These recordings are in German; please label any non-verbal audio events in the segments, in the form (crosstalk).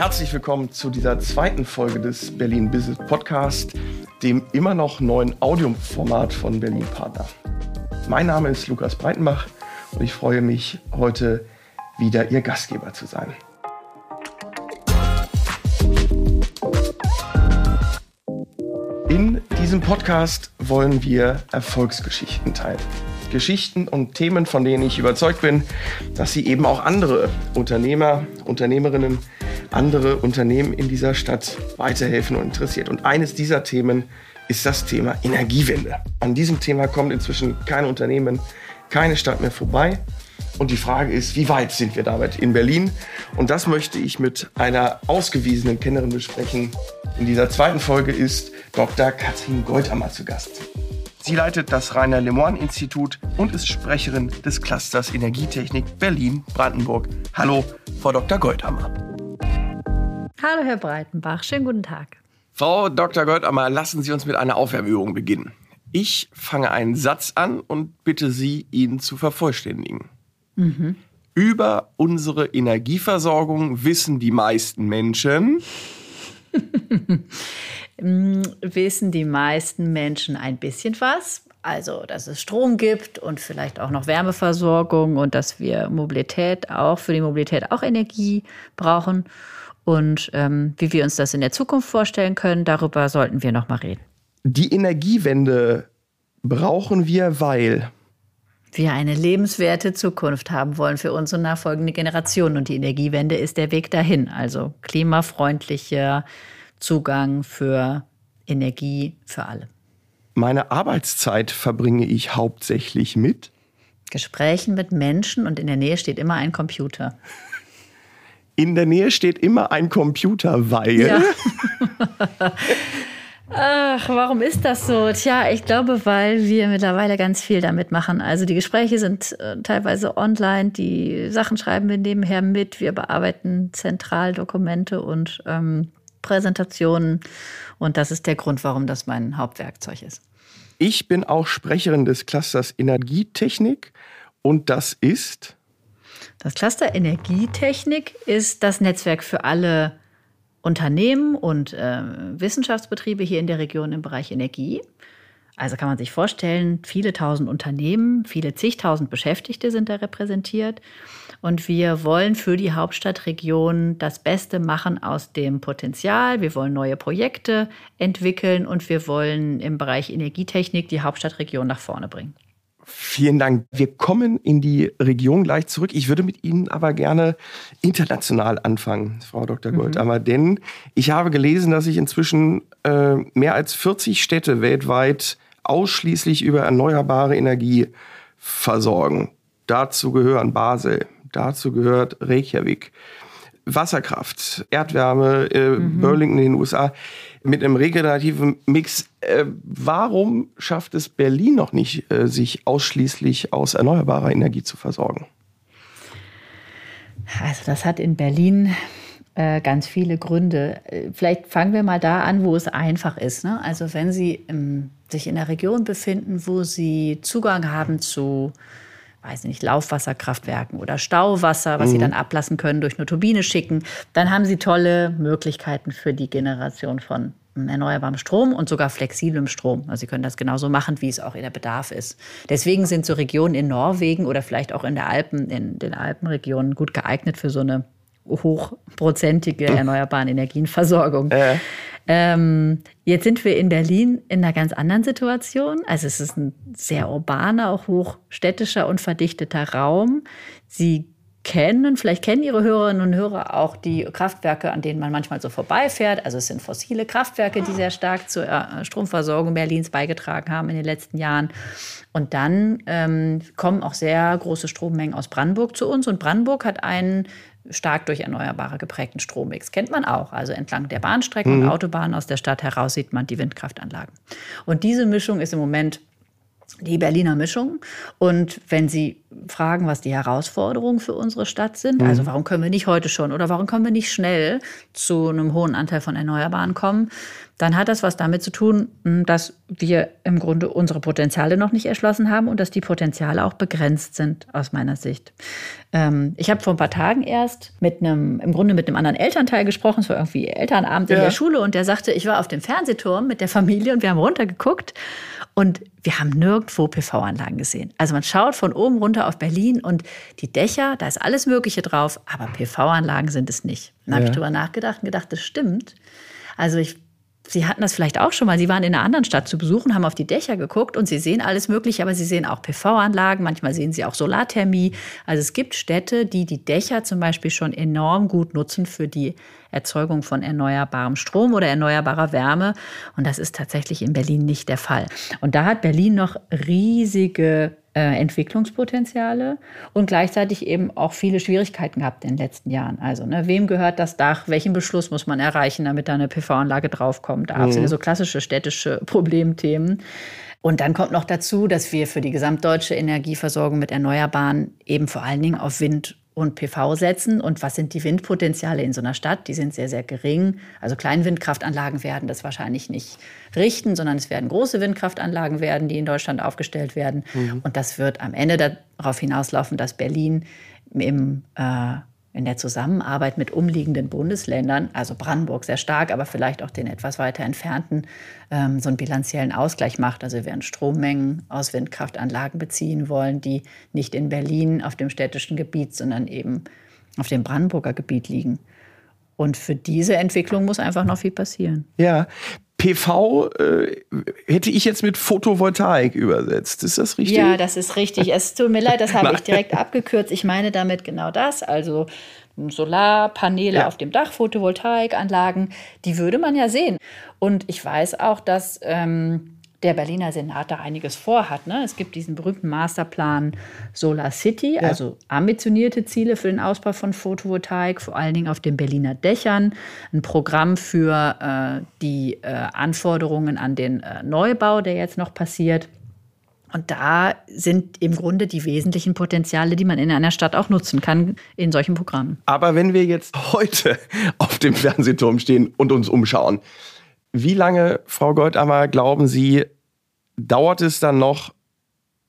Herzlich willkommen zu dieser zweiten Folge des Berlin Business Podcast, dem immer noch neuen Audioformat von Berlin Partner. Mein Name ist Lukas Breitenbach und ich freue mich, heute wieder Ihr Gastgeber zu sein. In diesem Podcast wollen wir Erfolgsgeschichten teilen. Geschichten und Themen, von denen ich überzeugt bin, dass sie eben auch andere Unternehmer, Unternehmerinnen, andere Unternehmen in dieser Stadt weiterhelfen und interessiert. Und eines dieser Themen ist das Thema Energiewende. An diesem Thema kommt inzwischen kein Unternehmen, keine Stadt mehr vorbei. Und die Frage ist, wie weit sind wir damit in Berlin? Und das möchte ich mit einer ausgewiesenen Kennerin besprechen. In dieser zweiten Folge ist Dr. Katrin Goldammer zu Gast. Sie leitet das Rainer Lemoine Institut und ist Sprecherin des Clusters Energietechnik Berlin-Brandenburg. Hallo, Frau Dr. Goldammer. Hallo, Herr Breitenbach. Schönen guten Tag. Frau Dr. Goldammer, lassen Sie uns mit einer Aufwärmübung beginnen. Ich fange einen Satz an und bitte Sie, ihn zu vervollständigen. Mhm. Über unsere Energieversorgung wissen die meisten Menschen. (laughs) wissen die meisten Menschen ein bisschen was. Also, dass es Strom gibt und vielleicht auch noch Wärmeversorgung und dass wir Mobilität auch für die Mobilität auch Energie brauchen. Und ähm, wie wir uns das in der Zukunft vorstellen können, darüber sollten wir noch mal reden. Die Energiewende brauchen wir, weil wir eine lebenswerte Zukunft haben wollen für unsere nachfolgende Generation. Und die Energiewende ist der Weg dahin. Also klimafreundlicher Zugang für Energie für alle. Meine Arbeitszeit verbringe ich hauptsächlich mit Gesprächen mit Menschen und in der Nähe steht immer ein Computer. In der Nähe steht immer ein Computer, weil. Ja. (laughs) Ach, warum ist das so? Tja, ich glaube, weil wir mittlerweile ganz viel damit machen. Also die Gespräche sind äh, teilweise online, die Sachen schreiben wir nebenher mit, wir bearbeiten Zentraldokumente und ähm, Präsentationen. Und das ist der Grund, warum das mein Hauptwerkzeug ist. Ich bin auch Sprecherin des Clusters Energietechnik und das ist? Das Cluster Energietechnik ist das Netzwerk für alle Unternehmen und äh, Wissenschaftsbetriebe hier in der Region im Bereich Energie. Also kann man sich vorstellen, viele tausend Unternehmen, viele zigtausend Beschäftigte sind da repräsentiert. Und wir wollen für die Hauptstadtregion das Beste machen aus dem Potenzial. Wir wollen neue Projekte entwickeln und wir wollen im Bereich Energietechnik die Hauptstadtregion nach vorne bringen. Vielen Dank. Wir kommen in die Region gleich zurück. Ich würde mit Ihnen aber gerne international anfangen, Frau Dr. Goldammer, mhm. denn ich habe gelesen, dass sich inzwischen äh, mehr als 40 Städte weltweit ausschließlich über erneuerbare Energie versorgen. Dazu gehören Basel, dazu gehört Reykjavik, Wasserkraft, Erdwärme, äh, mhm. Burlington in den USA mit einem regenerativen Mix. Äh, warum schafft es Berlin noch nicht, äh, sich ausschließlich aus erneuerbarer Energie zu versorgen? Also das hat in Berlin äh, ganz viele Gründe. Äh, vielleicht fangen wir mal da an, wo es einfach ist. Ne? Also wenn Sie ähm, sich in einer Region befinden, wo Sie Zugang haben zu weiß nicht, Laufwasserkraftwerken oder Stauwasser, was mhm. sie dann ablassen können, durch eine Turbine schicken, dann haben sie tolle Möglichkeiten für die Generation von erneuerbarem Strom und sogar flexiblem Strom. Also sie können das genauso machen, wie es auch in der Bedarf ist. Deswegen sind so Regionen in Norwegen oder vielleicht auch in der Alpen, in den Alpenregionen gut geeignet für so eine hochprozentige erneuerbaren Energienversorgung. Äh. Ähm, jetzt sind wir in Berlin in einer ganz anderen Situation. Also es ist ein sehr urbaner, auch hochstädtischer und verdichteter Raum. Sie kennen, vielleicht kennen Ihre Hörerinnen und Hörer auch die Kraftwerke, an denen man manchmal so vorbeifährt. Also es sind fossile Kraftwerke, die sehr stark zur äh, Stromversorgung Berlins beigetragen haben in den letzten Jahren. Und dann ähm, kommen auch sehr große Strommengen aus Brandenburg zu uns. Und Brandenburg hat einen stark durch Erneuerbare geprägten Strommix. Kennt man auch. Also entlang der Bahnstrecken mhm. und Autobahnen aus der Stadt heraus sieht man die Windkraftanlagen. Und diese Mischung ist im Moment die Berliner Mischung. Und wenn Sie fragen, was die Herausforderungen für unsere Stadt sind, mhm. also warum können wir nicht heute schon oder warum können wir nicht schnell zu einem hohen Anteil von Erneuerbaren kommen, dann hat das was damit zu tun, hm, dass wir im Grunde unsere Potenziale noch nicht erschlossen haben und dass die Potenziale auch begrenzt sind aus meiner Sicht. Ähm, ich habe vor ein paar Tagen erst mit einem, im Grunde mit einem anderen Elternteil gesprochen, es war irgendwie Elternabend ja. in der Schule und der sagte, ich war auf dem Fernsehturm mit der Familie und wir haben runtergeguckt und wir haben nirgendwo PV-Anlagen gesehen. Also man schaut von oben runter auf Berlin und die Dächer, da ist alles Mögliche drauf, aber PV-Anlagen sind es nicht. Dann ja. habe ich darüber nachgedacht und gedacht, das stimmt. Also ich Sie hatten das vielleicht auch schon mal. Sie waren in einer anderen Stadt zu besuchen, haben auf die Dächer geguckt und Sie sehen alles Mögliche, aber Sie sehen auch PV-Anlagen, manchmal sehen Sie auch Solarthermie. Also es gibt Städte, die die Dächer zum Beispiel schon enorm gut nutzen für die Erzeugung von erneuerbarem Strom oder erneuerbarer Wärme. Und das ist tatsächlich in Berlin nicht der Fall. Und da hat Berlin noch riesige Entwicklungspotenziale und gleichzeitig eben auch viele Schwierigkeiten gehabt in den letzten Jahren. Also, ne, wem gehört das Dach? Welchen Beschluss muss man erreichen, damit da eine PV-Anlage draufkommt? Da mhm. so klassische städtische (laughs) Problemthemen. Und dann kommt noch dazu, dass wir für die gesamtdeutsche Energieversorgung mit Erneuerbaren eben vor allen Dingen auf Wind und PV setzen. Und was sind die Windpotenziale in so einer Stadt? Die sind sehr, sehr gering. Also Kleinwindkraftanlagen werden das wahrscheinlich nicht richten, sondern es werden große Windkraftanlagen werden, die in Deutschland aufgestellt werden. Mhm. Und das wird am Ende darauf hinauslaufen, dass Berlin im äh, in der Zusammenarbeit mit umliegenden Bundesländern, also Brandenburg sehr stark, aber vielleicht auch den etwas weiter entfernten, ähm, so einen bilanziellen Ausgleich macht. Also wir werden Strommengen aus Windkraftanlagen beziehen wollen, die nicht in Berlin auf dem städtischen Gebiet, sondern eben auf dem Brandenburger Gebiet liegen. Und für diese Entwicklung muss einfach noch viel passieren. Ja, PV äh, hätte ich jetzt mit Photovoltaik übersetzt. Ist das richtig? Ja, das ist richtig. Es tut mir leid, das habe ich (laughs) direkt abgekürzt. Ich meine damit genau das. Also Solarpaneele ja. auf dem Dach, Photovoltaikanlagen, die würde man ja sehen. Und ich weiß auch, dass ähm, der Berliner Senat da einiges vorhat. Ne? Es gibt diesen berühmten Masterplan Solar City, ja. also ambitionierte Ziele für den Ausbau von Photovoltaik, vor allen Dingen auf den Berliner Dächern, ein Programm für äh, die äh, Anforderungen an den äh, Neubau, der jetzt noch passiert. Und da sind im Grunde die wesentlichen Potenziale, die man in einer Stadt auch nutzen kann, in solchen Programmen. Aber wenn wir jetzt heute auf dem Fernsehturm stehen und uns umschauen, wie lange, Frau Goldammer, glauben Sie, dauert es dann noch,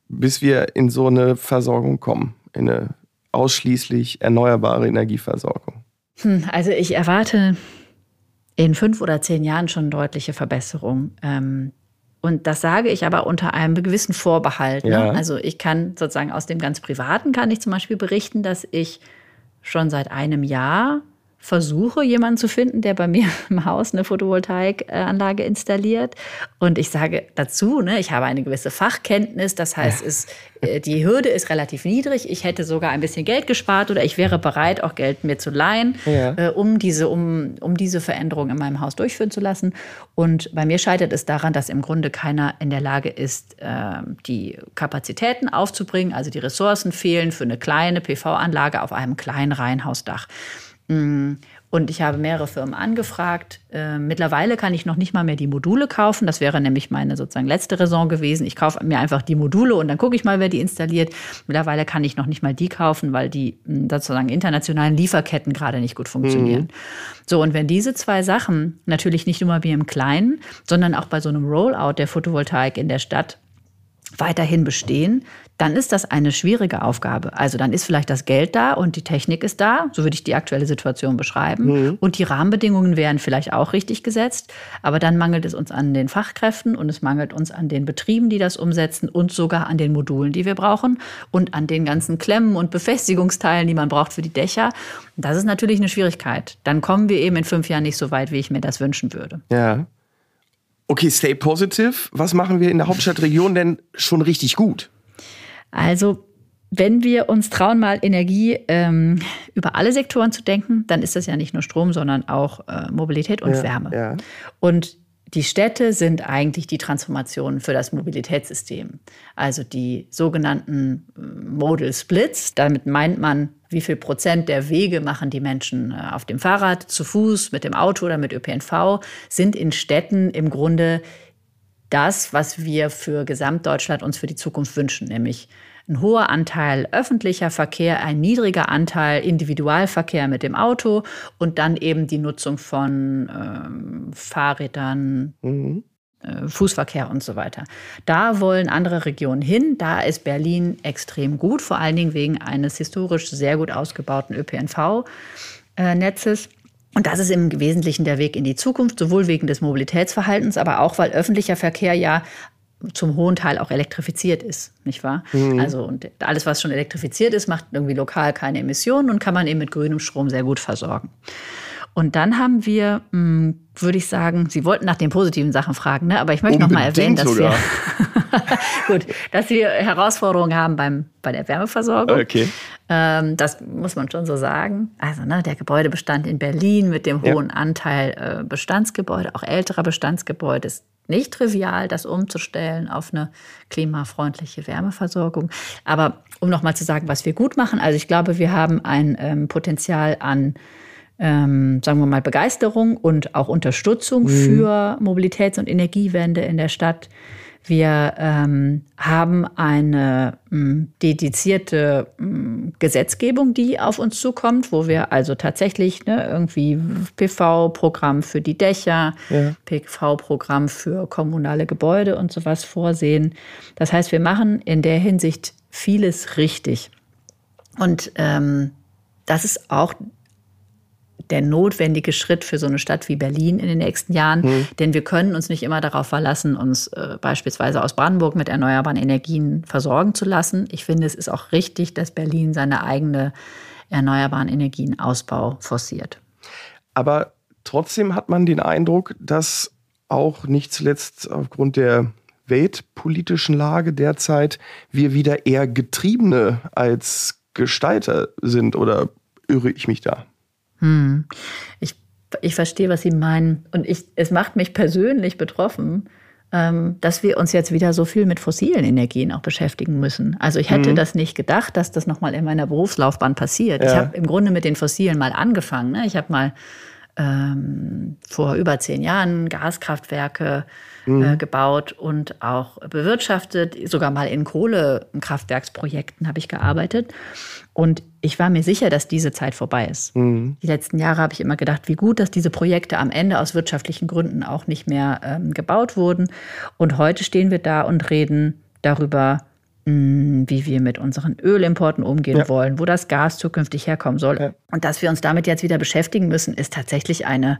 bis wir in so eine Versorgung kommen, in eine ausschließlich erneuerbare Energieversorgung? Hm, also ich erwarte in fünf oder zehn Jahren schon deutliche Verbesserung. Ähm, und das sage ich aber unter einem gewissen Vorbehalt. Ne? Ja. Also ich kann sozusagen aus dem ganz Privaten kann ich zum Beispiel berichten, dass ich schon seit einem Jahr versuche, jemanden zu finden, der bei mir im Haus eine Photovoltaikanlage installiert. Und ich sage dazu, ne, ich habe eine gewisse Fachkenntnis. Das heißt, es, äh, die Hürde ist relativ niedrig. Ich hätte sogar ein bisschen Geld gespart oder ich wäre bereit, auch Geld mir zu leihen, ja. äh, um, diese, um, um diese Veränderung in meinem Haus durchführen zu lassen. Und bei mir scheitert es daran, dass im Grunde keiner in der Lage ist, äh, die Kapazitäten aufzubringen. Also die Ressourcen fehlen für eine kleine PV-Anlage auf einem kleinen Reihenhausdach. Mm. Und ich habe mehrere Firmen angefragt. Äh, mittlerweile kann ich noch nicht mal mehr die Module kaufen. Das wäre nämlich meine sozusagen letzte Raison gewesen. Ich kaufe mir einfach die Module und dann gucke ich mal, wer die installiert. Mittlerweile kann ich noch nicht mal die kaufen, weil die mm, sozusagen internationalen Lieferketten gerade nicht gut funktionieren. Mhm. So, und wenn diese zwei Sachen natürlich nicht nur wie im Kleinen, sondern auch bei so einem Rollout der Photovoltaik in der Stadt weiterhin bestehen, dann ist das eine schwierige Aufgabe. Also dann ist vielleicht das Geld da und die Technik ist da, so würde ich die aktuelle Situation beschreiben. Mhm. Und die Rahmenbedingungen wären vielleicht auch richtig gesetzt, aber dann mangelt es uns an den Fachkräften und es mangelt uns an den Betrieben, die das umsetzen und sogar an den Modulen, die wir brauchen und an den ganzen Klemmen und Befestigungsteilen, die man braucht für die Dächer. das ist natürlich eine Schwierigkeit. Dann kommen wir eben in fünf Jahren nicht so weit, wie ich mir das wünschen würde. Ja. Okay, stay positive. Was machen wir in der Hauptstadtregion denn schon richtig gut? Also wenn wir uns trauen, mal Energie ähm, über alle Sektoren zu denken, dann ist das ja nicht nur Strom, sondern auch äh, Mobilität und ja, Wärme. Ja. Und die Städte sind eigentlich die Transformation für das Mobilitätssystem. Also die sogenannten äh, Modal Splits. Damit meint man, wie viel Prozent der Wege machen die Menschen äh, auf dem Fahrrad, zu Fuß, mit dem Auto oder mit ÖPNV, sind in Städten im Grunde das, was wir für Gesamtdeutschland uns für die Zukunft wünschen, nämlich ein hoher Anteil öffentlicher Verkehr, ein niedriger Anteil Individualverkehr mit dem Auto und dann eben die Nutzung von ähm, Fahrrädern, mhm. äh, Fußverkehr und so weiter. Da wollen andere Regionen hin. Da ist Berlin extrem gut, vor allen Dingen wegen eines historisch sehr gut ausgebauten ÖPNV-Netzes. Äh, und das ist im Wesentlichen der Weg in die Zukunft, sowohl wegen des Mobilitätsverhaltens, aber auch, weil öffentlicher Verkehr ja zum hohen Teil auch elektrifiziert ist, nicht wahr? Mhm. Also und alles, was schon elektrifiziert ist, macht irgendwie lokal keine Emissionen und kann man eben mit grünem Strom sehr gut versorgen. Und dann haben wir, hm, würde ich sagen, Sie wollten nach den positiven Sachen fragen, ne? aber ich möchte noch mal erwähnen, dass sogar. wir (laughs) gut, dass wir Herausforderungen haben beim, bei der Wärmeversorgung. Okay. Ähm, das muss man schon so sagen. Also ne, der Gebäudebestand in Berlin mit dem hohen ja. Anteil äh, Bestandsgebäude, auch älterer Bestandsgebäude, ist nicht trivial, das umzustellen auf eine klimafreundliche Wärmeversorgung. Aber um noch mal zu sagen, was wir gut machen, also ich glaube, wir haben ein ähm, Potenzial an ähm, sagen wir mal, Begeisterung und auch Unterstützung mhm. für Mobilitäts- und Energiewende in der Stadt. Wir ähm, haben eine m, dedizierte m, Gesetzgebung, die auf uns zukommt, wo wir also tatsächlich ne, irgendwie PV-Programm für die Dächer, ja. PV-Programm für kommunale Gebäude und sowas vorsehen. Das heißt, wir machen in der Hinsicht vieles richtig. Und ähm, das ist auch der notwendige Schritt für so eine Stadt wie Berlin in den nächsten Jahren. Mhm. Denn wir können uns nicht immer darauf verlassen, uns äh, beispielsweise aus Brandenburg mit erneuerbaren Energien versorgen zu lassen. Ich finde, es ist auch richtig, dass Berlin seine eigene erneuerbaren Energienausbau forciert. Aber trotzdem hat man den Eindruck, dass auch nicht zuletzt aufgrund der weltpolitischen Lage derzeit wir wieder eher Getriebene als Gestalter sind. Oder irre ich mich da? Hm. Ich, ich verstehe, was Sie meinen. Und ich, es macht mich persönlich betroffen, ähm, dass wir uns jetzt wieder so viel mit fossilen Energien auch beschäftigen müssen. Also ich hätte mhm. das nicht gedacht, dass das nochmal in meiner Berufslaufbahn passiert. Ja. Ich habe im Grunde mit den fossilen mal angefangen. Ne? Ich habe mal ähm, vor über zehn Jahren Gaskraftwerke mhm. äh, gebaut und auch bewirtschaftet. Sogar mal in Kohlekraftwerksprojekten habe ich gearbeitet. Und ich war mir sicher, dass diese Zeit vorbei ist. Mhm. Die letzten Jahre habe ich immer gedacht, wie gut, dass diese Projekte am Ende aus wirtschaftlichen Gründen auch nicht mehr ähm, gebaut wurden. Und heute stehen wir da und reden darüber, wie wir mit unseren Ölimporten umgehen ja. wollen, wo das Gas zukünftig herkommen soll. Ja. Und dass wir uns damit jetzt wieder beschäftigen müssen, ist tatsächlich eine,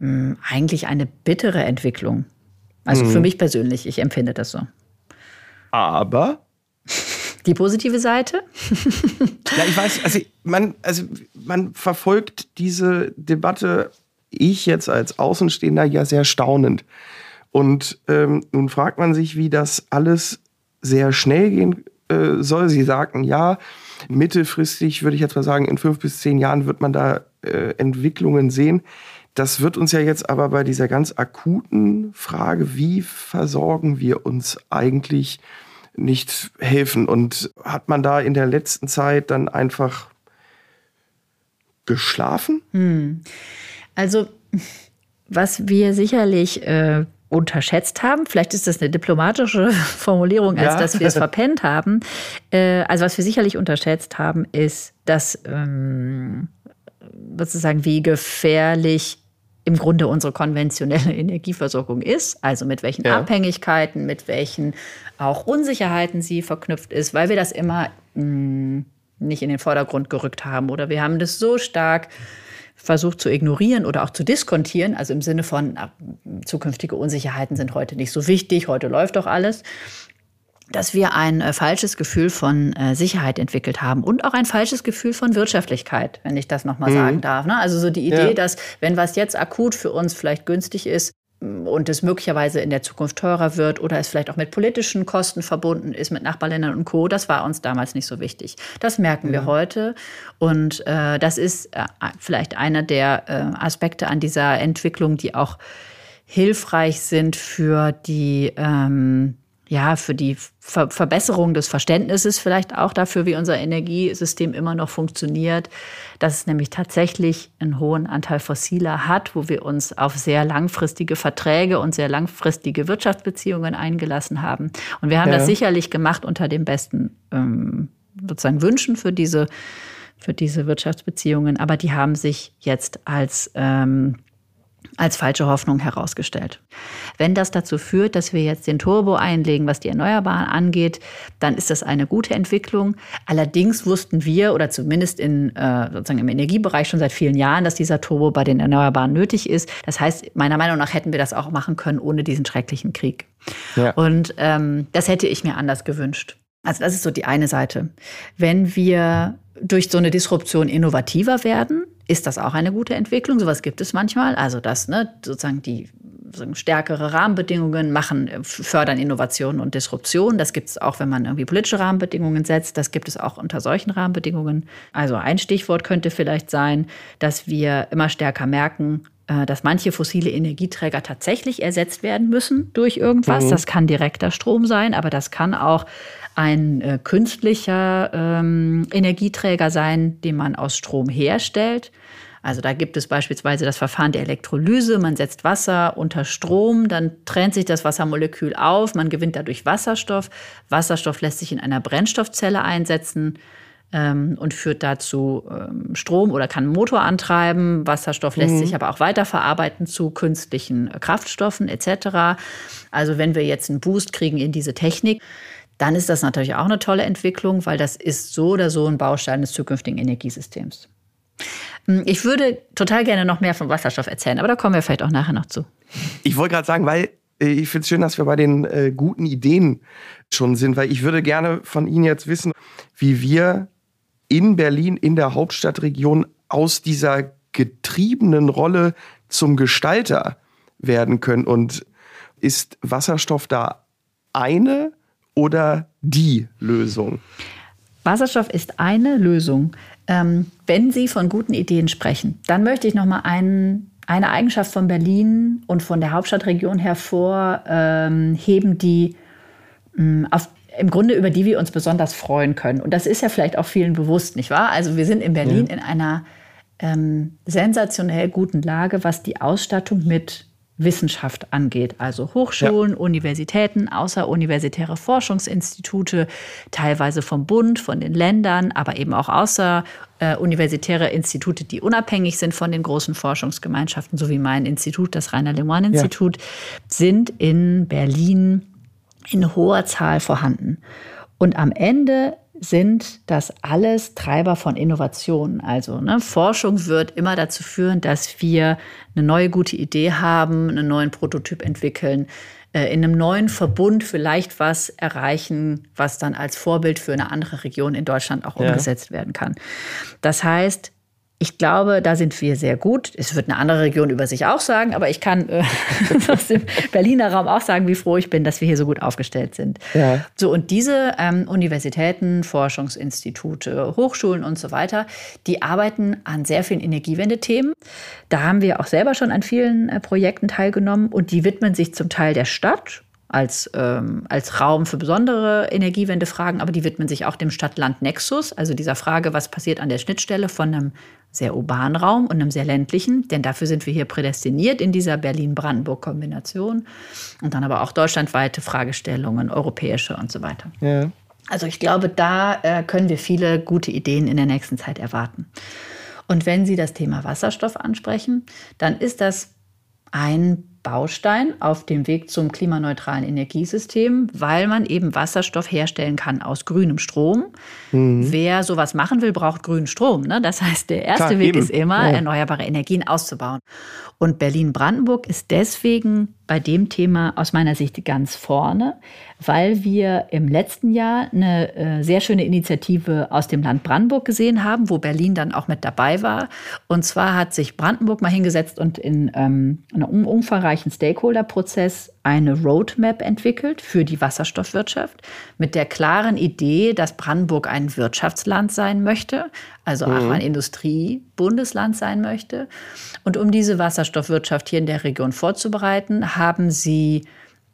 mh, hm, eigentlich eine bittere Entwicklung. Also mhm. für mich persönlich, ich empfinde das so. Aber (laughs) die positive Seite? (laughs) ja, ich weiß, also man, also man verfolgt diese Debatte, ich jetzt als Außenstehender, ja sehr staunend. Und ähm, nun fragt man sich, wie das alles sehr schnell gehen äh, soll. Sie sagten, ja, mittelfristig würde ich jetzt mal sagen, in fünf bis zehn Jahren wird man da äh, Entwicklungen sehen. Das wird uns ja jetzt aber bei dieser ganz akuten Frage, wie versorgen wir uns eigentlich nicht helfen. Und hat man da in der letzten Zeit dann einfach geschlafen? Hm. Also, was wir sicherlich äh, unterschätzt haben, vielleicht ist das eine diplomatische (laughs) Formulierung, als ja. dass wir es (laughs) verpennt haben. Äh, also, was wir sicherlich unterschätzt haben, ist, dass ähm, sozusagen, wie gefährlich im Grunde unsere konventionelle Energieversorgung ist, also mit welchen ja. Abhängigkeiten, mit welchen auch Unsicherheiten sie verknüpft ist, weil wir das immer mh, hm, nicht in den Vordergrund gerückt haben oder wir haben das so stark versucht zu ignorieren oder auch zu diskontieren, also im Sinne von na, zukünftige Unsicherheiten sind heute nicht so wichtig, heute läuft doch alles dass wir ein äh, falsches Gefühl von äh, Sicherheit entwickelt haben und auch ein falsches Gefühl von Wirtschaftlichkeit, wenn ich das nochmal mhm. sagen darf. Ne? Also so die Idee, ja. dass wenn was jetzt akut für uns vielleicht günstig ist, und es möglicherweise in der Zukunft teurer wird oder es vielleicht auch mit politischen Kosten verbunden ist, mit Nachbarländern und Co., das war uns damals nicht so wichtig. Das merken ja. wir heute. Und äh, das ist äh, vielleicht einer der äh, Aspekte an dieser Entwicklung, die auch hilfreich sind für die ähm, ja, für die Ver Verbesserung des Verständnisses vielleicht auch dafür, wie unser Energiesystem immer noch funktioniert, dass es nämlich tatsächlich einen hohen Anteil fossiler hat, wo wir uns auf sehr langfristige Verträge und sehr langfristige Wirtschaftsbeziehungen eingelassen haben. Und wir haben ja. das sicherlich gemacht unter den besten ähm, sozusagen Wünschen für diese, für diese Wirtschaftsbeziehungen, aber die haben sich jetzt als ähm, als falsche Hoffnung herausgestellt. Wenn das dazu führt, dass wir jetzt den Turbo einlegen, was die Erneuerbaren angeht, dann ist das eine gute Entwicklung. Allerdings wussten wir, oder zumindest in, äh, sozusagen im Energiebereich schon seit vielen Jahren, dass dieser Turbo bei den Erneuerbaren nötig ist. Das heißt, meiner Meinung nach hätten wir das auch machen können ohne diesen schrecklichen Krieg. Ja. Und ähm, das hätte ich mir anders gewünscht. Also das ist so die eine Seite. Wenn wir durch so eine Disruption innovativer werden, ist das auch eine gute Entwicklung. Sowas gibt es manchmal. Also dass ne, sozusagen die sozusagen stärkere Rahmenbedingungen machen, fördern Innovation und Disruption. Das gibt es auch, wenn man irgendwie politische Rahmenbedingungen setzt. Das gibt es auch unter solchen Rahmenbedingungen. Also ein Stichwort könnte vielleicht sein, dass wir immer stärker merken, äh, dass manche fossile Energieträger tatsächlich ersetzt werden müssen durch irgendwas. Mhm. Das kann direkter Strom sein, aber das kann auch ein äh, künstlicher ähm, Energieträger sein, den man aus Strom herstellt. Also da gibt es beispielsweise das Verfahren der Elektrolyse. Man setzt Wasser unter Strom, dann trennt sich das Wassermolekül auf, man gewinnt dadurch Wasserstoff. Wasserstoff lässt sich in einer Brennstoffzelle einsetzen ähm, und führt dazu ähm, Strom oder kann einen Motor antreiben. Wasserstoff lässt mhm. sich aber auch weiterverarbeiten zu künstlichen Kraftstoffen etc. Also wenn wir jetzt einen Boost kriegen in diese Technik, dann ist das natürlich auch eine tolle Entwicklung, weil das ist so oder so ein Baustein des zukünftigen Energiesystems. Hm, ich würde total gerne noch mehr von Wasserstoff erzählen, aber da kommen wir vielleicht auch nachher noch zu. Ich wollte gerade sagen, weil äh, ich finde es schön, dass wir bei den äh, guten Ideen schon sind, weil ich würde gerne von Ihnen jetzt wissen, wie wir in Berlin, in der Hauptstadtregion, aus dieser getriebenen Rolle zum Gestalter werden können. Und ist Wasserstoff da eine oder die Lösung? Wasserstoff ist eine Lösung. Ähm, wenn Sie von guten Ideen sprechen, dann möchte ich noch mal einen, eine Eigenschaft von Berlin und von der Hauptstadtregion hervorheben, ähm, die mh, mm, auf im Grunde über die wir uns besonders freuen können. Und das ist ja vielleicht auch vielen bewusst, nicht wahr? Also wir sind in Berlin ja. in einer ähm, sensationell guten Lage, was die Ausstattung mit Wissenschaft angeht. Also Hochschulen, ja. Universitäten, außeruniversitäre Forschungsinstitute, teilweise vom Bund, von den Ländern, aber eben auch außeruniversitäre Institute, die unabhängig sind von den großen Forschungsgemeinschaften, so wie mein Institut, das Rainer Lemoine Institut, ja. sind in Berlin in hoher Zahl vorhanden. Und am Ende sind das alles Treiber von Innovation. Also ne, Forschung wird immer dazu führen, dass wir eine neue gute Idee haben, einen neuen Prototyp entwickeln, äh, in einem neuen Verbund vielleicht was erreichen, was dann als Vorbild für eine andere Region in Deutschland auch ja. umgesetzt werden kann. Das heißt, ich glaube, da sind wir sehr gut. Es wird eine andere Region über sich auch sagen, aber ich kann äh, (laughs) aus dem Berliner Raum auch sagen, wie froh ich bin, dass wir hier so gut aufgestellt sind. Ja. So, und diese ähm, Universitäten, Forschungsinstitute, Hochschulen und so weiter, die arbeiten an sehr vielen Energiewendethemen. Da haben wir auch selber schon an vielen äh, Projekten teilgenommen und die widmen sich zum Teil der Stadt als, ähm, als Raum für besondere Energiewendefragen, aber die widmen sich auch dem Stadt-Land-Nexus, also dieser Frage, was passiert an der Schnittstelle von einem sehr urbanen Raum und einem sehr ländlichen, denn dafür sind wir hier prädestiniert in dieser Berlin-Brandenburg-Kombination und dann aber auch deutschlandweite Fragestellungen, europäische und so weiter. Ja. Also ich glaube, da äh, können wir viele gute Ideen in der nächsten Zeit erwarten. Und wenn Sie das Thema Wasserstoff ansprechen, dann ist das ein Baustein auf dem Weg zum klimaneutralen Energiesystem, weil man eben Wasserstoff herstellen kann aus grünem Strom. Mhm. Wer sowas machen will, braucht grünen Strom. Ne? Das heißt, der erste Klar, Weg eben. ist immer, ja. erneuerbare Energien auszubauen. Und Berlin-Brandenburg ist deswegen bei dem Thema aus meiner Sicht ganz vorne, weil wir im letzten Jahr eine äh, sehr schöne Initiative aus dem Land Brandenburg gesehen haben, wo Berlin dann auch mit dabei war. Und zwar hat sich Brandenburg mal hingesetzt und in ähm, einem umfangreichen Stakeholder-Prozess eine Roadmap entwickelt für die Wasserstoffwirtschaft mit der klaren Idee, dass Brandenburg ein Wirtschaftsland sein möchte, also auch mhm. ein Industriebundesland sein möchte. Und um diese Wasserstoffwirtschaft hier in der Region vorzubereiten, haben sie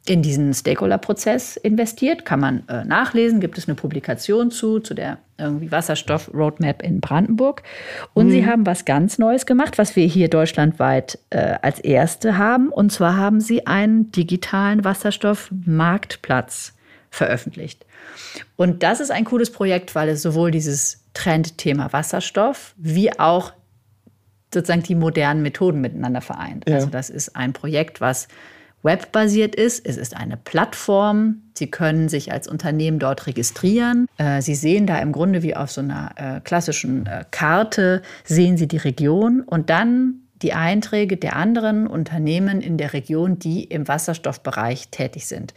in diesen Stakeholder-Prozess investiert. Kann man äh, nachlesen, gibt es eine Publikation zu, zu der irgendwie Wasserstoff-Roadmap in Brandenburg. Und mhm. sie haben was ganz Neues gemacht, was wir hier deutschlandweit äh, als erste haben. Und zwar haben sie einen digitalen Wasserstoff-Marktplatz veröffentlicht. Und das ist ein cooles Projekt, weil es sowohl dieses Trendthema Wasserstoff wie auch sozusagen die modernen Methoden miteinander vereint. Ja. Also das ist ein Projekt, was webbasiert ist. Es ist eine Plattform. Sie können sich als Unternehmen dort registrieren. Äh, Sie sehen da im Grunde wie auf so einer äh, klassischen äh, Karte, sehen Sie die Region und dann die Einträge der anderen Unternehmen in der Region, die im Wasserstoffbereich tätig sind.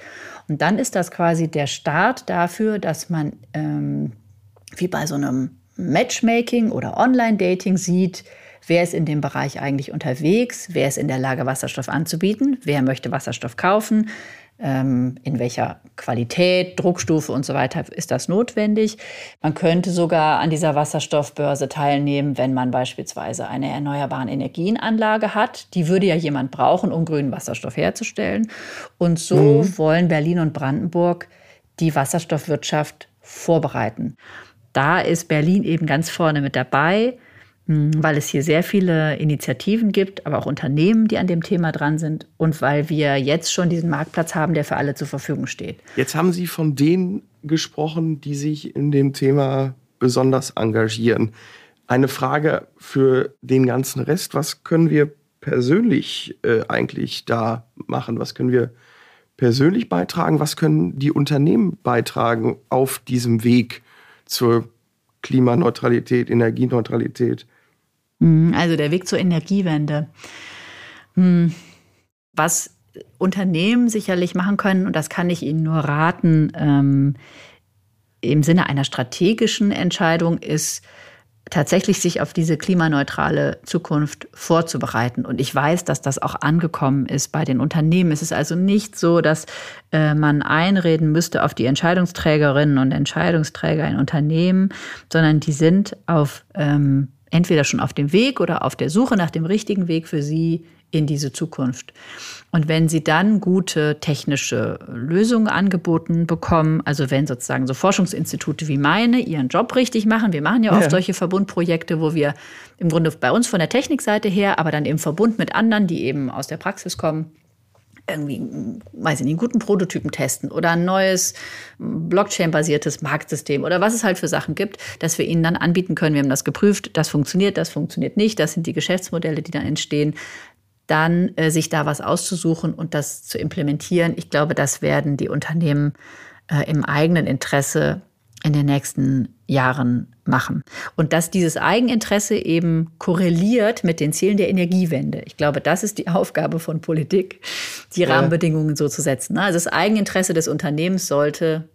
Und dann ist das quasi der Start dafür, dass man ähm, wie bei so einem Matchmaking oder Online-Dating sieht, Wer ist in dem Bereich eigentlich unterwegs? Wer ist in der Lage, Wasserstoff anzubieten? Wer möchte Wasserstoff kaufen? Ähm, in welcher Qualität, Druckstufe und so weiter ist das notwendig. Man könnte sogar an dieser Wasserstoffbörse teilnehmen, wenn man beispielsweise eine erneuerbare Energienanlage hat. Die würde ja jemand brauchen, um grünen Wasserstoff herzustellen. Und so mhm. wollen Berlin und Brandenburg die Wasserstoffwirtschaft vorbereiten. Da ist Berlin eben ganz vorne mit dabei. Mhm. weil es hier sehr viele Initiativen gibt, aber auch Unternehmen, die an dem Thema dran sind und weil wir jetzt schon diesen Marktplatz haben, der für alle zur Verfügung steht. Jetzt haben Sie von denen gesprochen, die sich in dem Thema besonders engagieren. Eine Frage für den ganzen Rest, was können wir persönlich äh, eigentlich da machen? Was können wir persönlich beitragen? Was können die Unternehmen beitragen auf diesem Weg zur Klimaneutralität, Energieneutralität? Mhm, also der Weg zur Energiewende. Hm, was Unternehmen sicherlich machen können, und das kann ich Ihnen nur raten, ähm, im Sinne einer strategischen Entscheidung ist, tatsächlich sich auf diese klimaneutrale Zukunft vorzubereiten. Und ich weiß, dass das auch angekommen ist bei den Unternehmen. Es ist also nicht so, dass äh, man einreden müsste auf die Entscheidungsträgerinnen und Entscheidungsträger in Unternehmen, sondern die sind auf ähm, entweder schon auf dem Weg oder auf der Suche nach dem richtigen Weg für sie in diese Zukunft. Und wenn sie dann gute technische Lösungen angeboten bekommen, also wenn sozusagen so Forschungsinstitute wie meine ihren Job richtig machen, wir machen ja oft ja. solche Verbundprojekte, wo wir im Grunde bei uns von der Technikseite her, aber dann im Verbund mit anderen, die eben aus der Praxis kommen, irgendwie, weiß ich nicht, einen guten Prototypen testen oder ein neues Blockchain-basiertes Marktsystem oder was es halt für Sachen gibt, dass wir ihnen dann anbieten können. Wir haben das geprüft, das funktioniert, das funktioniert nicht, das sind die Geschäftsmodelle, die dann entstehen. Dann äh, sich da was auszusuchen und das zu implementieren. Ich glaube, das werden die Unternehmen äh, im eigenen Interesse in den nächsten Jahren machen. Und dass dieses Eigeninteresse eben korreliert mit den Zielen der Energiewende. Ich glaube, das ist die (laughs) Aufgabe von Politik, die ja. Rahmenbedingungen so zu setzen. Also das Eigeninteresse des Unternehmens sollte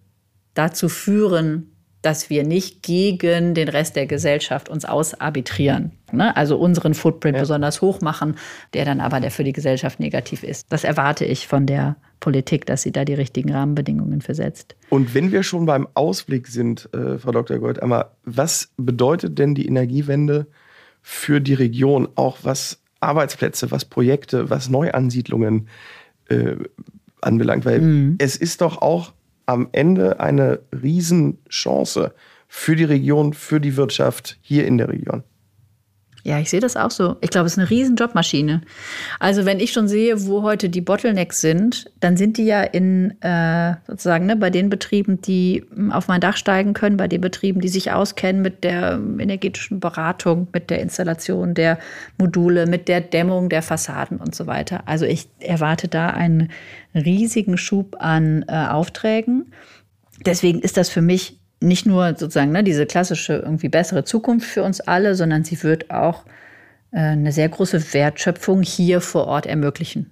dazu führen, dass wir nicht gegen den Rest der Gesellschaft uns ausarbitrieren. Ne? Also unseren Footprint ja. besonders hoch machen, der dann aber der für die Gesellschaft negativ ist. Das erwarte ich von der Politik, dass sie da die richtigen Rahmenbedingungen versetzt. Und wenn wir schon beim Ausblick sind, äh, Frau Dr. Gold, einmal, was bedeutet denn die Energiewende für die Region, auch was Arbeitsplätze, was Projekte, was Neuansiedlungen äh, anbelangt? Weil mhm. es ist doch auch am Ende eine Riesenchance für die Region, für die Wirtschaft hier in der Region. Ja, ich sehe das auch so. Ich glaube, es ist eine riesen Jobmaschine. Also wenn ich schon sehe, wo heute die Bottlenecks sind, dann sind die ja in äh, sozusagen ne, bei den Betrieben, die hm, auf mein Dach steigen können, bei den Betrieben, die sich auskennen mit der energetischen Beratung, mit der Installation der Module, mit der Dämmung der Fassaden und so weiter. Also ich erwarte da einen riesigen Schub an äh, Aufträgen. Deswegen ist das für mich nicht nur sozusagen ne, diese klassische irgendwie bessere Zukunft für uns alle, sondern sie wird auch äh, eine sehr große Wertschöpfung hier vor Ort ermöglichen.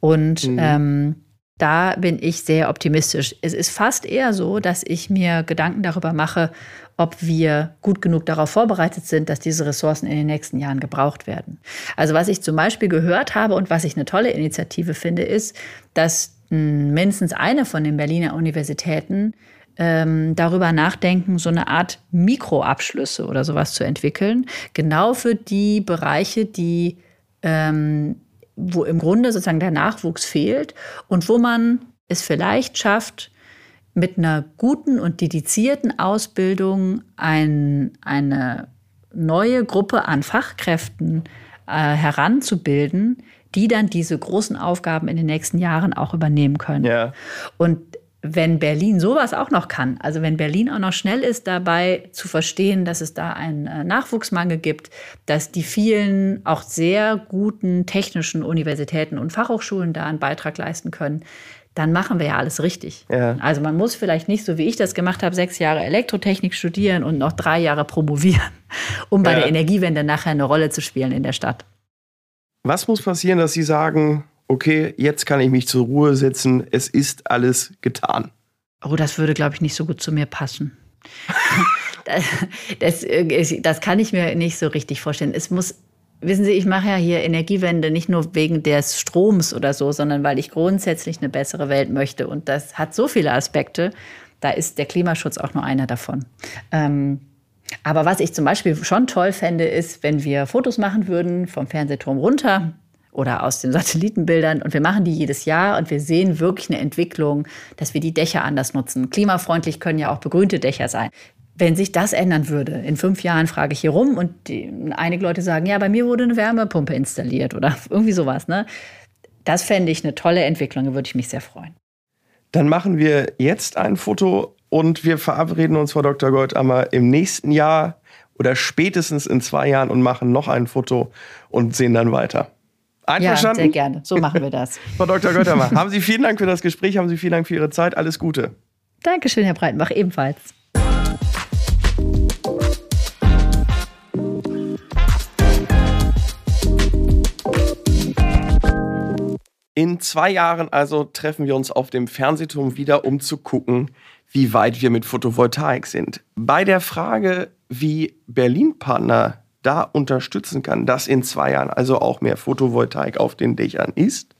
Und mhm. ähm, da bin ich sehr optimistisch. Es ist fast eher so, dass ich mir Gedanken darüber mache, ob wir gut genug darauf vorbereitet sind, dass diese Ressourcen in den nächsten Jahren gebraucht werden. Also was ich zum Beispiel gehört habe und was ich eine tolle Initiative finde, ist, dass hm, mindestens eine von den Berliner Universitäten ähm, darüber nachdenken, so eine Art Mikroabschlüsse oder sowas zu entwickeln, genau für die Bereiche, die ähm, wo im Grunde sozusagen der Nachwuchs fehlt und wo man es vielleicht schafft, mit einer guten und dedizierten Ausbildung ein, eine neue Gruppe an Fachkräften äh, heranzubilden, die dann diese großen Aufgaben in den nächsten Jahren auch übernehmen können. Ja. Und wenn Berlin sowas auch noch kann, also wenn Berlin auch noch schnell ist dabei zu verstehen, dass es da einen äh, Nachwuchsmangel gibt, dass die vielen auch sehr guten technischen Universitäten und Fachhochschulen da einen Beitrag leisten können, dann machen wir ja alles richtig. Ja. Also man muss vielleicht nicht, so wie ich das gemacht habe, sechs Jahre Elektrotechnik studieren und noch drei Jahre promovieren, (laughs) um bei ja. der Energiewende nachher eine Rolle zu spielen in der Stadt. Was muss passieren, dass Sie sagen, okay, jetzt kann ich mich zur Ruhe setzen, es ist alles getan? Oh, das würde, glaube ich, nicht so gut zu mir passen. (laughs) das, das, das, kann ich mir nicht so richtig vorstellen. Es muss, wissen Sie, ich mache ja hier Energiewende nicht nur wegen des Stroms oder so, sondern weil ich grundsätzlich eine bessere Welt möchte. Und das hat so viele Aspekte. Da ist der Klimaschutz auch nur einer davon. Ähm, aber was ich zum Beispiel schon toll fände, ist, wenn wir Fotos machen würden vom Fernsehturm runter oder aus den Satellitenbildern und wir machen die jedes Jahr und wir sehen wirklich eine Entwicklung, dass wir die Dächer anders nutzen. Klimafreundlich können ja auch begrünte Dächer sein. Wenn sich das ändern würde, in fünf Jahren frage ich hier rum und die, einige Leute sagen, ja, bei mir wurde eine Wärmepumpe installiert oder (laughs) irgendwie sowas. Ne? Das fände ich eine tolle Entwicklung, da würde ich mich sehr freuen. Dann machen wir jetzt ein Foto und wir verabreden uns, Frau Dr. Goldammer, im nächsten Jahr oder spätestens in zwei Jahren und machen noch ein Foto und sehen dann weiter. Einverstanden? Ja, sehr gerne. So machen wir das. (laughs) Frau Dr. Göttermann, haben Sie vielen Dank für das Gespräch, haben Sie vielen Dank für Ihre Zeit. Alles Gute. Dankeschön, Herr Breitenbach, ebenfalls. In zwei Jahren also treffen wir uns auf dem Fernsehturm wieder, um zu gucken, wie weit wir mit Photovoltaik sind. Bei der Frage, wie Berlin-Partner da unterstützen kann, dass in zwei Jahren also auch mehr Photovoltaik auf den Dächern ist,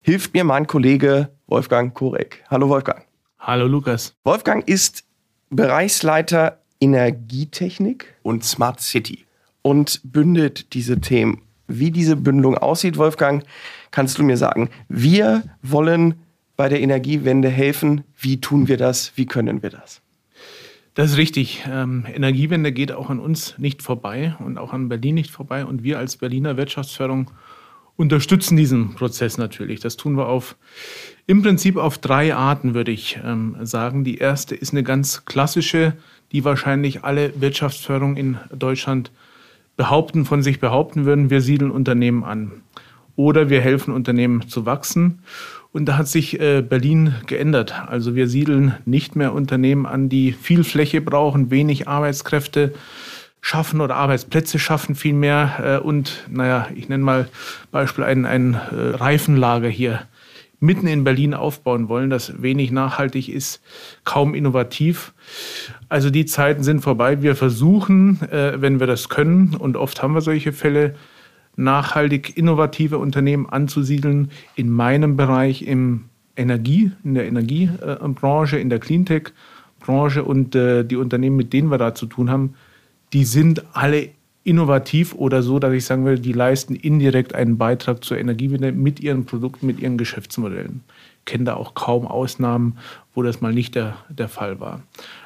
hilft mir mein Kollege Wolfgang Korek. Hallo Wolfgang. Hallo Lukas. Wolfgang ist Bereichsleiter Energietechnik und Smart City und bündet diese Themen. Wie diese Bündelung aussieht, Wolfgang, kannst du mir sagen. Wir wollen bei der Energiewende helfen. Wie tun wir das? Wie können wir das? Das ist richtig. Ähm, Energiewende geht auch an uns nicht vorbei und auch an Berlin nicht vorbei. Und wir als Berliner Wirtschaftsförderung unterstützen diesen Prozess natürlich. Das tun wir auf im Prinzip auf drei Arten, würde ich ähm, sagen. Die erste ist eine ganz klassische, die wahrscheinlich alle Wirtschaftsförderung in Deutschland behaupten, von sich behaupten würden. Wir siedeln Unternehmen an. Oder wir helfen Unternehmen zu wachsen. Und da hat sich äh, Berlin geändert. Also wir siedeln nicht mehr Unternehmen an, die viel Fläche brauchen, wenig Arbeitskräfte schaffen oder Arbeitsplätze schaffen vielmehr. Äh, und naja, ich nenne mal Beispiel ein, ein äh, Reifenlager hier mitten in Berlin aufbauen wollen, das wenig nachhaltig ist, kaum innovativ. Also die Zeiten sind vorbei. Wir versuchen, wenn wir das können, und oft haben wir solche Fälle, nachhaltig innovative Unternehmen anzusiedeln in meinem Bereich im Energie, in der Energiebranche, in der Cleantech-Branche und äh, die Unternehmen, mit denen wir da zu tun haben, die sind alle innovativ oder so, dass ich sagen will, die leisten indirekt einen Beitrag zur Energiewende mit ihren Produkten, mit ihren Geschäftsmodellen. Ich kenne da auch kaum Ausnahmen, wo das mal nicht der, der Fall war.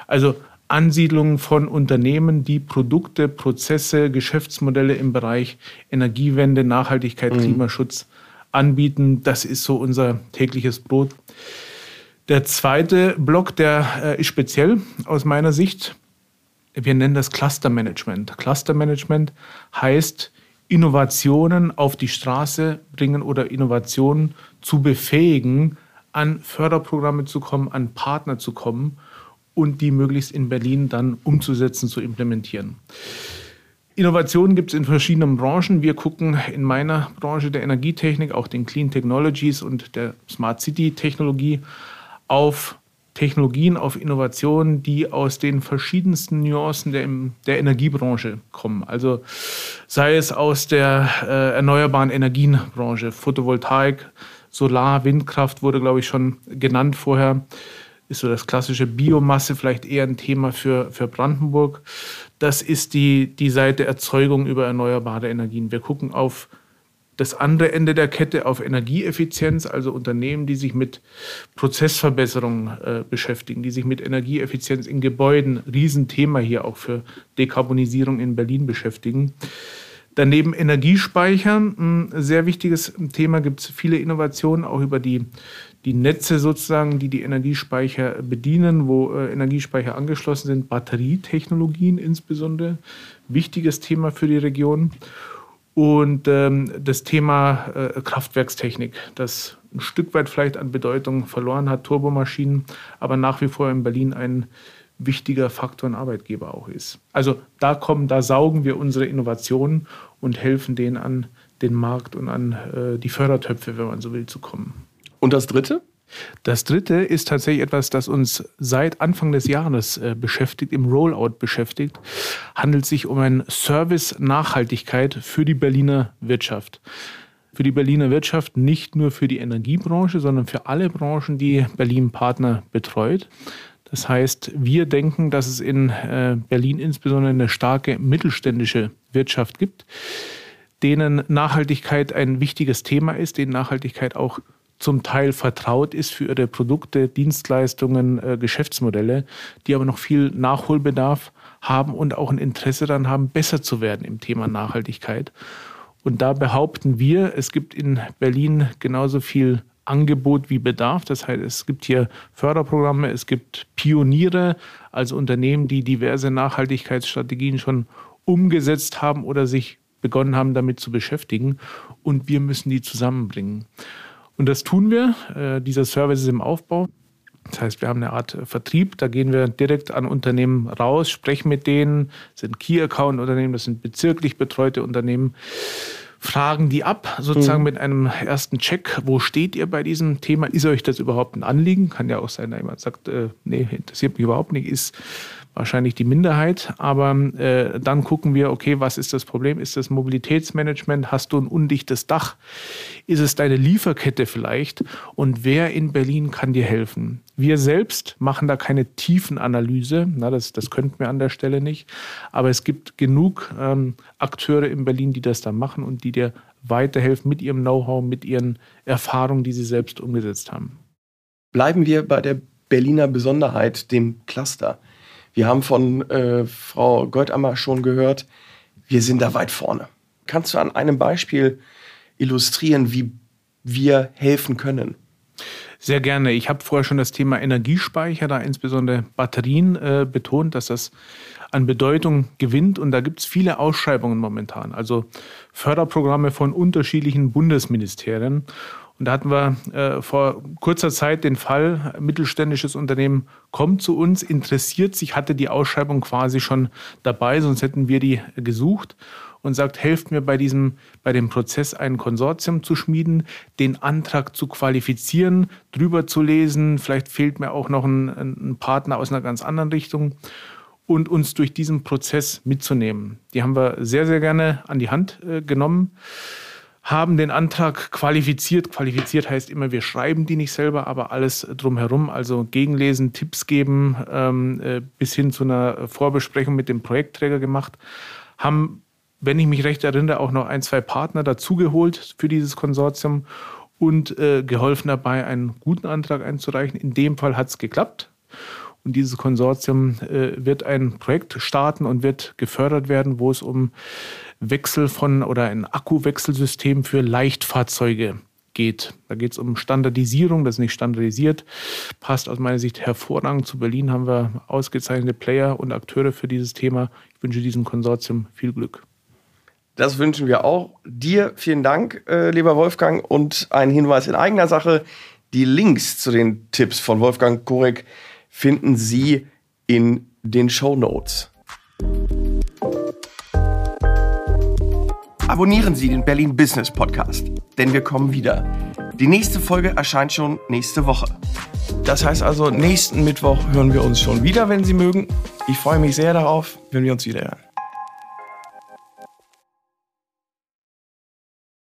Also Ansiedlung von Unternehmen, die Produkte, Prozesse, Geschäftsmodelle im Bereich Energiewende, Nachhaltigkeit, mhm. Klimaschutz anbieten. Das ist so unser tägliches Brot. Der zweite Block, der äh, ist speziell aus meiner Sicht. Wir nennen das Clustermanagement. Clustermanagement heißt, Innovationen auf die Straße bringen oder Innovationen zu befähigen, an Förderprogramme zu kommen, an Partner zu kommen und die möglichst in Berlin dann umzusetzen, zu implementieren. Innovationen gibt es in verschiedenen Branchen. Wir gucken in meiner Branche der Energietechnik, auch den Clean Technologies und der Smart City Technologie auf Technologien, auf Innovationen, die aus den verschiedensten Nuancen der, der Energiebranche kommen. Also sei es aus der äh, erneuerbaren Energienbranche, Photovoltaik, Solar, Windkraft wurde, glaube ich, schon genannt vorher ist so das klassische Biomasse vielleicht eher ein Thema für, für Brandenburg. Das ist die, die Seite Erzeugung über erneuerbare Energien. Wir gucken auf das andere Ende der Kette auf Energieeffizienz, also Unternehmen, die sich mit Prozessverbesserungen äh, beschäftigen, die sich mit Energieeffizienz in Gebäuden, Riesenthema hier auch für Dekarbonisierung in Berlin beschäftigen. Daneben Energiespeicher, ein sehr wichtiges Thema, gibt es viele Innovationen auch über die, die Netze sozusagen, die die Energiespeicher bedienen, wo äh, Energiespeicher angeschlossen sind, Batterietechnologien insbesondere, wichtiges Thema für die Region. Und ähm, das Thema äh, Kraftwerkstechnik, das ein Stück weit vielleicht an Bedeutung verloren hat, Turbomaschinen, aber nach wie vor in Berlin ein wichtiger Faktor und Arbeitgeber auch ist. Also da kommen, da saugen wir unsere Innovationen und helfen denen an den Markt und an äh, die Fördertöpfe, wenn man so will, zu kommen. Und das Dritte? Das dritte ist tatsächlich etwas, das uns seit Anfang des Jahres äh, beschäftigt, im Rollout beschäftigt. Handelt sich um ein Service Nachhaltigkeit für die Berliner Wirtschaft. Für die Berliner Wirtschaft nicht nur für die Energiebranche, sondern für alle Branchen, die Berlin Partner betreut. Das heißt, wir denken, dass es in äh, Berlin insbesondere eine starke mittelständische Wirtschaft gibt, denen Nachhaltigkeit ein wichtiges Thema ist, denen Nachhaltigkeit auch zum Teil vertraut ist für ihre Produkte, Dienstleistungen, äh, Geschäftsmodelle, die aber noch viel Nachholbedarf haben und auch ein Interesse daran haben, besser zu werden im Thema Nachhaltigkeit. Und da behaupten wir, es gibt in Berlin genauso viel Angebot wie Bedarf. Das heißt, es gibt hier Förderprogramme, es gibt Pioniere, also Unternehmen, die diverse Nachhaltigkeitsstrategien schon umgesetzt haben oder sich begonnen haben, damit zu beschäftigen. Und wir müssen die zusammenbringen. Und das tun wir. Äh, dieser Service ist im Aufbau. Das heißt, wir haben eine Art Vertrieb, da gehen wir direkt an Unternehmen raus, sprechen mit denen, das sind Key-Account-Unternehmen, das sind bezirklich betreute Unternehmen, fragen die ab, sozusagen mhm. mit einem ersten Check, wo steht ihr bei diesem Thema? Ist euch das überhaupt ein Anliegen? Kann ja auch sein, dass jemand sagt, äh, nee, interessiert mich überhaupt nicht, ist wahrscheinlich die Minderheit. Aber äh, dann gucken wir, okay, was ist das Problem? Ist das Mobilitätsmanagement? Hast du ein undichtes Dach? Ist es deine Lieferkette vielleicht? Und wer in Berlin kann dir helfen? Wir selbst machen da keine Tiefenanalyse, na, das, das könnten wir an der Stelle nicht. Aber es gibt genug ähm, Akteure in Berlin, die das da machen und die dir weiterhelfen mit ihrem Know-how, mit ihren Erfahrungen, die sie selbst umgesetzt haben. Bleiben wir bei der Berliner Besonderheit, dem Cluster. Wir haben von äh, Frau Goldammer schon gehört, wir sind da weit vorne. Kannst du an einem Beispiel illustrieren, wie wir helfen können? Sehr gerne. Ich habe vorher schon das Thema Energiespeicher, da insbesondere Batterien äh, betont, dass das an Bedeutung gewinnt. Und da gibt es viele Ausschreibungen momentan, also Förderprogramme von unterschiedlichen Bundesministerien. Und da hatten wir äh, vor kurzer Zeit den Fall, mittelständisches Unternehmen kommt zu uns, interessiert sich, hatte die Ausschreibung quasi schon dabei, sonst hätten wir die gesucht und sagt, helft mir bei diesem, bei dem Prozess ein Konsortium zu schmieden, den Antrag zu qualifizieren, drüber zu lesen. Vielleicht fehlt mir auch noch ein, ein Partner aus einer ganz anderen Richtung und uns durch diesen Prozess mitzunehmen. Die haben wir sehr, sehr gerne an die Hand äh, genommen haben den Antrag qualifiziert. Qualifiziert heißt immer, wir schreiben die nicht selber, aber alles drumherum, also gegenlesen, Tipps geben, ähm, äh, bis hin zu einer Vorbesprechung mit dem Projektträger gemacht. Haben, wenn ich mich recht erinnere, auch noch ein, zwei Partner dazugeholt für dieses Konsortium und äh, geholfen dabei, einen guten Antrag einzureichen. In dem Fall hat es geklappt. Und dieses Konsortium äh, wird ein Projekt starten und wird gefördert werden, wo es um Wechsel von oder ein Akkuwechselsystem für Leichtfahrzeuge geht. Da geht es um Standardisierung, das ist nicht standardisiert, passt aus meiner Sicht hervorragend. Zu Berlin haben wir ausgezeichnete Player und Akteure für dieses Thema. Ich wünsche diesem Konsortium viel Glück. Das wünschen wir auch. Dir vielen Dank, äh, lieber Wolfgang. Und ein Hinweis in eigener Sache. Die Links zu den Tipps von Wolfgang Korek finden Sie in den Show Notes. Abonnieren Sie den Berlin Business Podcast, denn wir kommen wieder. Die nächste Folge erscheint schon nächste Woche. Das heißt also, nächsten Mittwoch hören wir uns schon wieder, wenn Sie mögen. Ich freue mich sehr darauf, wenn wir uns wieder hören.